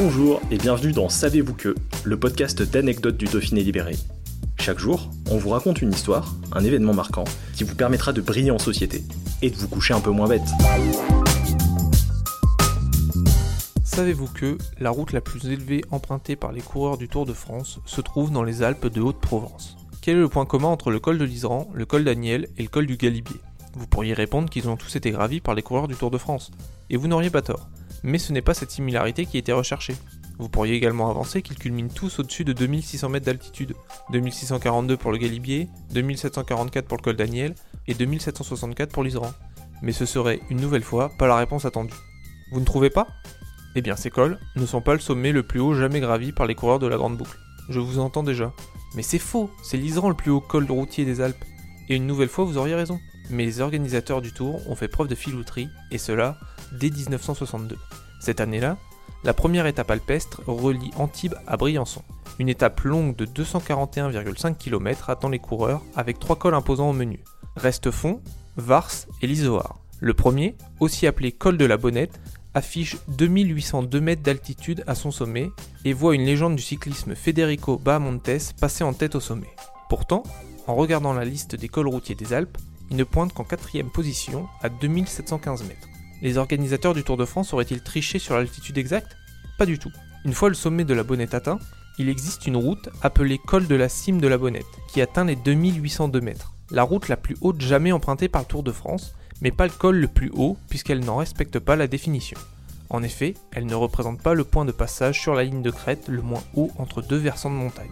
Bonjour et bienvenue dans Savez-vous que, le podcast d'anecdotes du Dauphiné libéré. Chaque jour, on vous raconte une histoire, un événement marquant, qui vous permettra de briller en société et de vous coucher un peu moins bête. Savez-vous que la route la plus élevée empruntée par les coureurs du Tour de France se trouve dans les Alpes de Haute-Provence? Quel est le point commun entre le col de l'Isran, le col d'Aniel et le col du Galibier? Vous pourriez répondre qu'ils ont tous été gravis par les coureurs du Tour de France. Et vous n'auriez pas tort. Mais ce n'est pas cette similarité qui était recherchée. Vous pourriez également avancer qu'ils culminent tous au-dessus de 2600 mètres d'altitude. 2642 pour le Galibier, 2744 pour le col d'Aniel et 2764 pour l'Isran. Mais ce serait, une nouvelle fois, pas la réponse attendue. Vous ne trouvez pas? Eh bien, ces cols ne sont pas le sommet le plus haut jamais gravi par les coureurs de la Grande Boucle. Je vous entends déjà. Mais c'est faux, c'est l'Isran le plus haut col routier des Alpes. Et une nouvelle fois, vous auriez raison. Mais les organisateurs du Tour ont fait preuve de filouterie, et cela dès 1962. Cette année-là, la première étape alpestre relie Antibes à Briançon. Une étape longue de 241,5 km attend les coureurs avec trois cols imposants au menu. Restefond, Vars et l'Isoar. Le premier, aussi appelé col de la Bonnette, affiche 2802 mètres d'altitude à son sommet et voit une légende du cyclisme Federico Bahamontes passer en tête au sommet. Pourtant, en regardant la liste des cols routiers des Alpes, il ne pointe qu'en quatrième position à 2715 mètres. Les organisateurs du Tour de France auraient-ils triché sur l'altitude exacte? Pas du tout. Une fois le sommet de la Bonnette atteint, il existe une route appelée col de la cime de la Bonnette, qui atteint les 2802 mètres. La route la plus haute jamais empruntée par le Tour de France, mais pas le col le plus haut puisqu'elle n'en respecte pas la définition. En effet, elle ne représente pas le point de passage sur la ligne de crête le moins haut entre deux versants de montagne.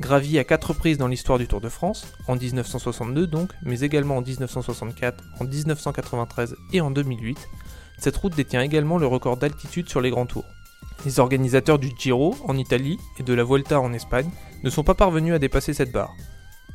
Gravie à quatre reprises dans l'histoire du Tour de France, en 1962 donc, mais également en 1964, en 1993 et en 2008, cette route détient également le record d'altitude sur les grands tours. Les organisateurs du Giro en Italie et de la Volta en Espagne ne sont pas parvenus à dépasser cette barre.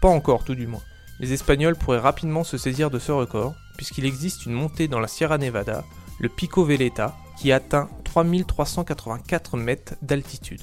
Pas encore tout du moins. Les Espagnols pourraient rapidement se saisir de ce record, puisqu'il existe une montée dans la Sierra Nevada, le Pico Veleta, qui atteint 3384 mètres d'altitude.